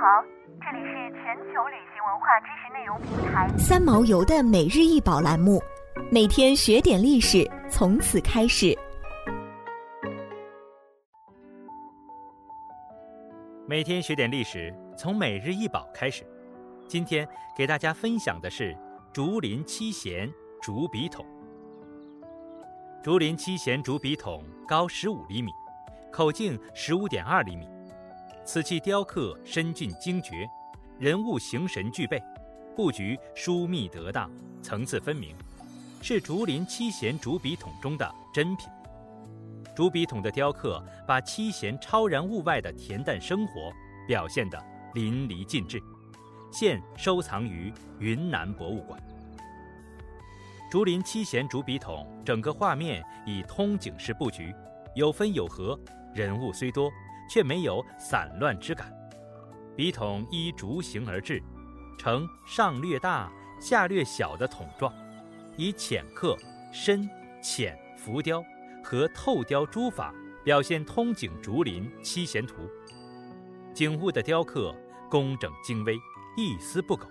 好，这里是全球旅行文化知识内容平台三毛游的每日一宝栏目，每天学点历史，从此开始。每天学点历史，从每日一宝开始。今天给大家分享的是竹林七贤竹笔筒。竹林七贤竹笔筒高十五厘米，口径十五点二厘米。此器雕刻深峻精绝，人物形神俱备，布局疏密得当，层次分明，是竹林七贤竹笔筒中的珍品。竹笔筒的雕刻把七贤超然物外的恬淡生活表现得淋漓尽致，现收藏于云南博物馆。竹林七贤竹笔筒整个画面以通景式布局，有分有合，人物虽多。却没有散乱之感。笔筒依竹形而制，呈上略大、下略小的筒状，以浅刻、深浅浮雕和透雕诸法表现通景竹林七贤图。景物的雕刻工整精微，一丝不苟。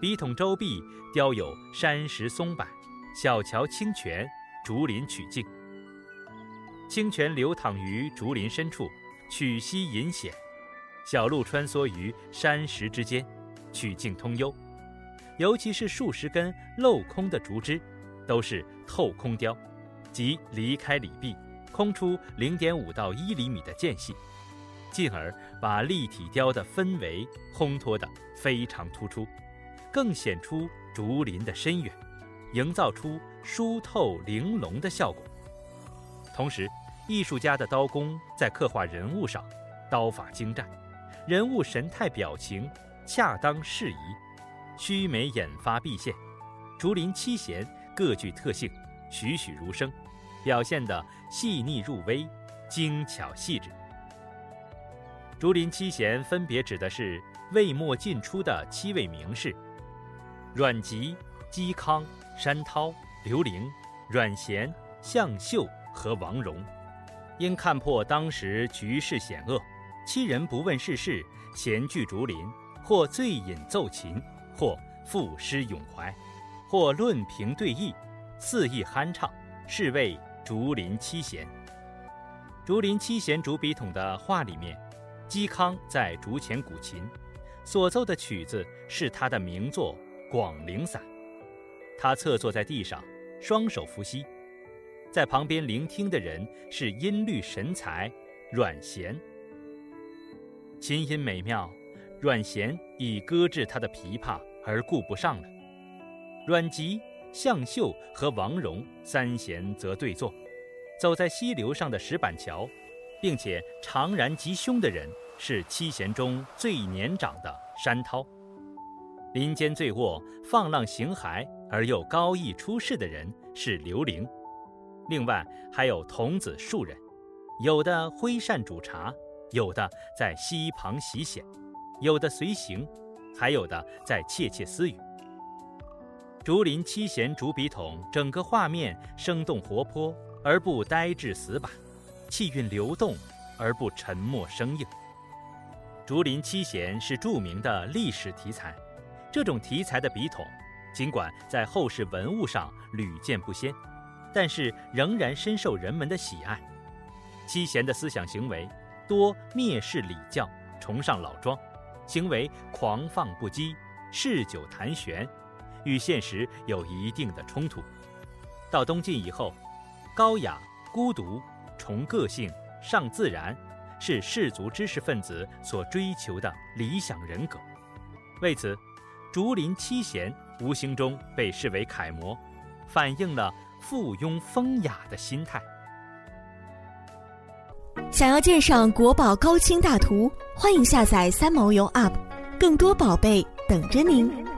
笔筒周壁雕有山石松柏、小桥清泉、竹林曲径。清泉流淌于竹林深处。曲溪隐险，小路穿梭于山石之间，曲径通幽。尤其是数十根镂空的竹枝，都是透空雕，即离开里壁，空出零点五到一厘米的间隙，进而把立体雕的氛围烘托得非常突出，更显出竹林的深远，营造出疏透玲珑的效果。同时，艺术家的刀工在刻画人物上，刀法精湛，人物神态表情恰当适宜，须眉眼发毕现，竹林七贤各具特性，栩栩如生，表现得细腻入微，精巧细致。竹林七贤分别指的是魏末晋初的七位名士：阮籍、嵇康、山涛、刘伶、阮咸、向秀和王戎。因看破当时局势险恶，七人不问世事，闲聚竹林，或醉饮奏琴，或赋诗咏怀，或论评对弈，肆意酣畅，是谓竹林七贤。竹林七贤竹笔筒的画里面，嵇康在竹前鼓琴，所奏的曲子是他的名作《广陵散》，他侧坐在地上，双手扶膝。在旁边聆听的人是音律神才阮咸，琴音美妙，阮咸已搁置他的琵琶而顾不上了。阮籍、向秀和王戎三贤则对坐，走在溪流上的石板桥，并且长髯吉凶的人是七贤中最年长的山涛。林间醉卧、放浪形骸而又高逸出世的人是刘伶。另外还有童子数人，有的挥扇煮茶，有的在溪旁洗险，有的随行，还有的在窃窃私语。竹林七贤竹笔筒整个画面生动活泼而不呆滞死板，气韵流动而不沉默生硬。竹林七贤是著名的历史题材，这种题材的笔筒，尽管在后世文物上屡见不鲜。但是仍然深受人们的喜爱。七贤的思想行为多蔑视礼教，崇尚老庄，行为狂放不羁，嗜酒谈玄，与现实有一定的冲突。到东晋以后，高雅、孤独、重个性、尚自然，是士族知识分子所追求的理想人格。为此，竹林七贤无形中被视为楷模，反映了。附庸风雅的心态。想要鉴赏国宝高清大图，欢迎下载三毛游 App，更多宝贝等着您。